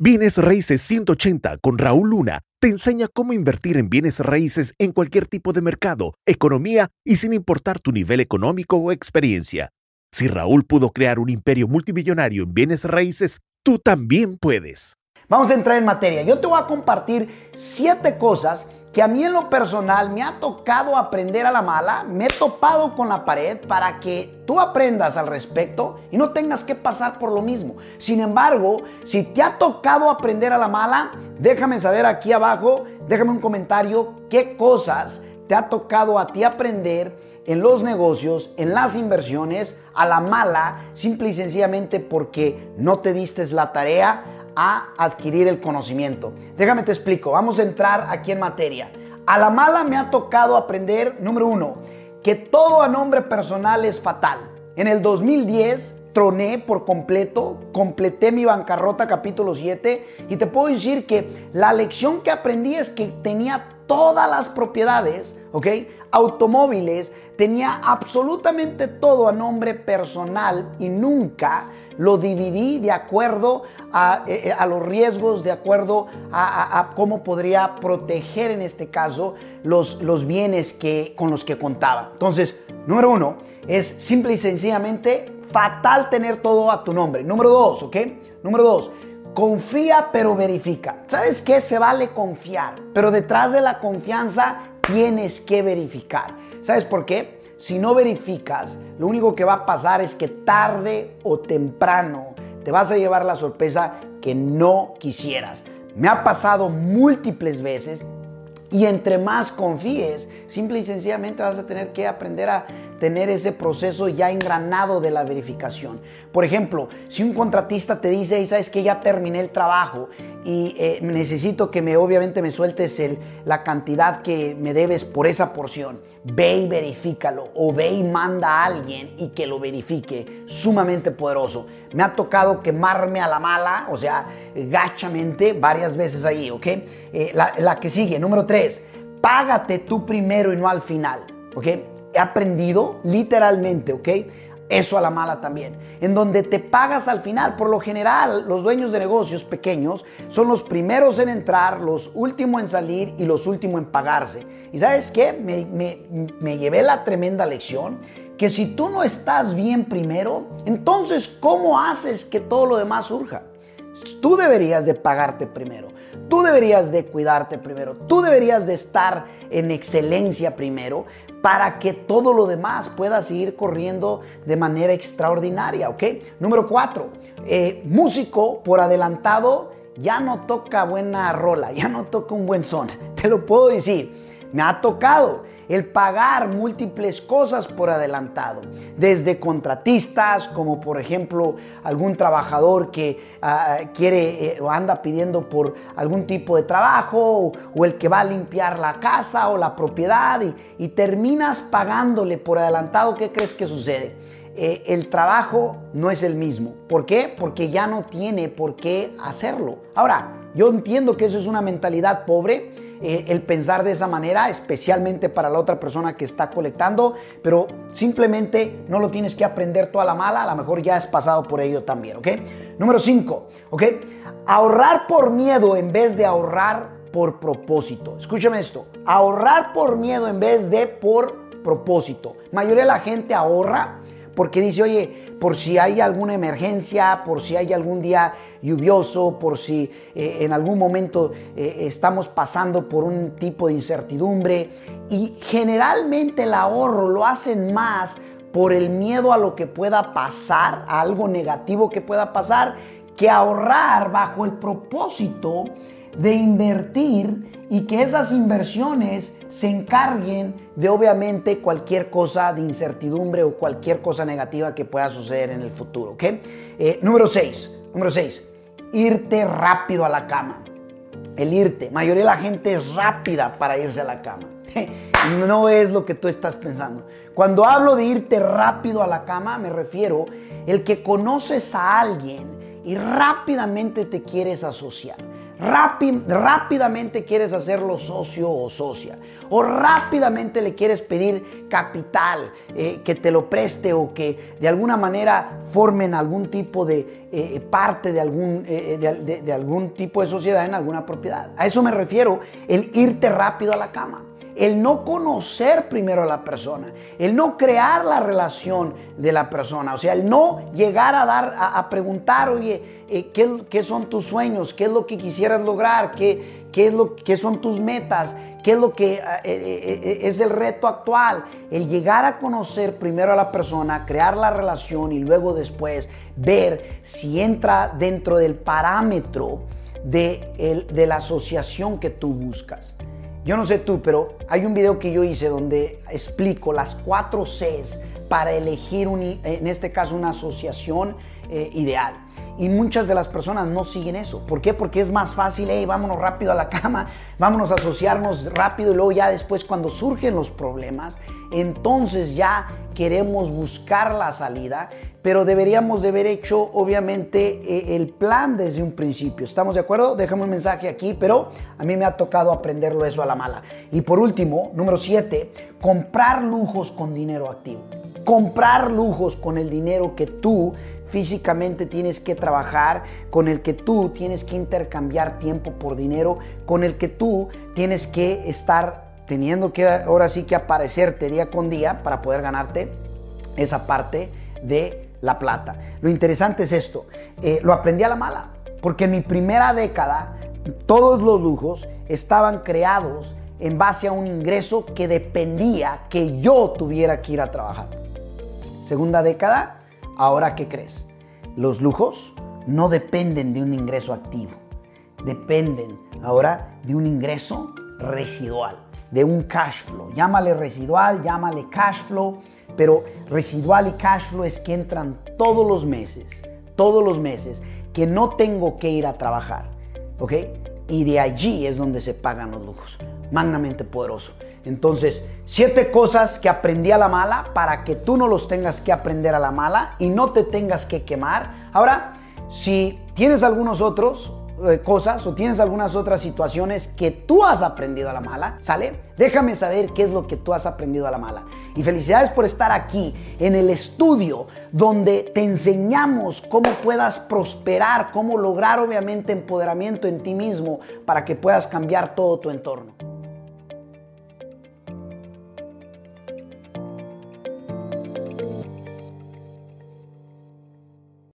Bienes Raíces 180 con Raúl Luna te enseña cómo invertir en bienes raíces en cualquier tipo de mercado, economía y sin importar tu nivel económico o experiencia. Si Raúl pudo crear un imperio multimillonario en bienes raíces, tú también puedes. Vamos a entrar en materia. Yo te voy a compartir siete cosas que a mí en lo personal me ha tocado aprender a la mala, me he topado con la pared para que tú aprendas al respecto y no tengas que pasar por lo mismo. Sin embargo, si te ha tocado aprender a la mala, déjame saber aquí abajo, déjame un comentario qué cosas te ha tocado a ti aprender en los negocios, en las inversiones, a la mala, simple y sencillamente porque no te diste la tarea adquirir el conocimiento. Déjame te explico, vamos a entrar aquí en materia. A la mala me ha tocado aprender, número uno, que todo a nombre personal es fatal. En el 2010 troné por completo, completé mi bancarrota capítulo 7 y te puedo decir que la lección que aprendí es que tenía todas las propiedades, ¿ok? Automóviles, tenía absolutamente todo a nombre personal y nunca lo dividí de acuerdo a, eh, eh, los riesgos, de acuerdo a, cómo podría proteger en este caso los, los bienes que, con los que contaba. Entonces, número uno, es simple y sencillamente fatal tener todo a tu nombre. Número dos, ¿ok? Número dos, Confía pero verifica. ¿Sabes qué? Se vale confiar, pero detrás de la confianza tienes que verificar. ¿Sabes por qué? Si no verificas, lo único que va a pasar es que tarde o temprano te vas a llevar la sorpresa que no quisieras. Me ha pasado múltiples veces y entre más confíes, simple y sencillamente vas a tener que aprender a tener ese proceso ya engranado de la verificación. Por ejemplo, si un contratista te dice, sabes que ya terminé el trabajo y eh, necesito que me obviamente me sueltes el, la cantidad que me debes por esa porción, ve y verifícalo o ve y manda a alguien y que lo verifique. Sumamente poderoso. Me ha tocado quemarme a la mala, o sea, gachamente varias veces ahí, ¿ok? Eh, la, la que sigue, número tres, págate tú primero y no al final, ¿ok? He aprendido literalmente, ¿ok? Eso a la mala también. En donde te pagas al final. Por lo general, los dueños de negocios pequeños son los primeros en entrar, los últimos en salir y los últimos en pagarse. ¿Y sabes qué? Me, me llevé la tremenda lección que si tú no estás bien primero, entonces ¿cómo haces que todo lo demás surja? Tú deberías de pagarte primero. Tú deberías de cuidarte primero. Tú deberías de estar en excelencia primero para que todo lo demás pueda seguir corriendo de manera extraordinaria, ¿ok? Número cuatro, eh, músico por adelantado ya no toca buena rola, ya no toca un buen son, te lo puedo decir. Me ha tocado el pagar múltiples cosas por adelantado, desde contratistas, como por ejemplo algún trabajador que ah, quiere eh, o anda pidiendo por algún tipo de trabajo, o, el que va a limpiar la casa o la propiedad, y, terminas pagándole por adelantado, ¿qué crees que sucede? Eh, el trabajo no es el mismo. ¿Por qué? Porque ya no tiene por qué hacerlo. Ahora, yo entiendo que eso es una mentalidad pobre, eh, el pensar de esa manera, especialmente para la otra persona que está colectando, pero simplemente no lo tienes que aprender toda la mala, a lo mejor ya has pasado por ello también, ¿ok? Número 5, ¿ok? Ahorrar por miedo en vez de ahorrar por propósito. Escúchame esto, ahorrar por miedo en vez de por propósito. mayoría de la gente ahorra porque dice, oye, por si hay alguna emergencia, por si hay algún día lluvioso, por si eh, en algún momento eh, estamos pasando por un tipo de incertidumbre. Y generalmente el ahorro lo hacen más por el miedo a lo que pueda pasar, a algo negativo que pueda pasar, que ahorrar bajo el propósito de invertir y que esas inversiones se encarguen de obviamente cualquier cosa de incertidumbre o cualquier cosa negativa que pueda suceder en el futuro. ¿ok? Eh, número 6, número 6, irte rápido a la cama. El irte, mayoría de la gente es rápida para irse a la cama. No es lo que tú estás pensando. Cuando hablo de irte rápido a la cama, me refiero el que conoces a alguien y rápidamente te quieres asociar rápidamente quieres hacerlo socio o socia, o rápidamente le quieres pedir capital, eh, que te lo preste o que de alguna manera formen algún tipo de eh, parte de algún, de, de algún tipo de sociedad en alguna propiedad. A eso me refiero, el irte rápido a la cama el no conocer primero a la persona, el no crear la relación de la persona, o sea, el no llegar a dar, a, preguntar, oye, eh, ¿qué, son tus sueños? ¿Qué es lo que quisieras lograr? ¿Qué, qué es lo, qué son tus metas? ¿Qué es lo que eh, eh, es el reto actual? El llegar a conocer primero a la persona, crear la relación y luego después ver si entra dentro del parámetro de, de la asociación que tú buscas. Yo no sé tú, pero hay un video que yo hice donde explico las cuatro Cs para elegir, en este caso, una asociación eh, ideal. Y muchas de las personas no siguen eso. ¿Por qué? Porque es más fácil, hey, vámonos rápido a la cama, vámonos a asociarnos rápido y luego ya después cuando surgen los problemas, entonces ya queremos buscar la salida, pero deberíamos de haber hecho obviamente eh, el plan desde un principio. ¿Estamos de acuerdo? Déjame un mensaje aquí, pero a mí me ha tocado aprenderlo eso a la mala. Y por último, número 7, comprar lujos con dinero activo. Comprar lujos con el dinero que tú físicamente tienes que trabajar, con el que tú tienes que intercambiar tiempo por dinero, con el que tú tienes que estar teniendo que ahora sí que aparecerte día con día para poder ganarte esa parte de la plata. Lo interesante es esto, eh, lo aprendí a la mala, porque en mi primera década todos los lujos estaban creados en base a un ingreso que dependía que yo tuviera que ir a trabajar. Segunda década, Ahora, ¿qué crees? Los lujos no dependen de un ingreso activo, dependen ahora de un ingreso residual, de un cash flow. Llámale residual, llámale cash flow, pero residual y cash flow es que entran todos los meses, todos los meses, que no tengo que ir a trabajar, ¿ok? Y de allí es donde se pagan los lujos. Magnamente poderoso. Entonces, siete cosas que aprendí a la mala para que tú no los tengas que aprender a la mala y no te tengas que quemar. Ahora, si tienes algunos otros eh, cosas o tienes algunas otras situaciones que tú has aprendido a la mala, ¿sale? Déjame saber qué es lo que tú has aprendido a la mala. Y felicidades por estar aquí en el estudio donde te enseñamos cómo puedas prosperar, cómo lograr obviamente empoderamiento en ti mismo para que puedas cambiar todo tu entorno.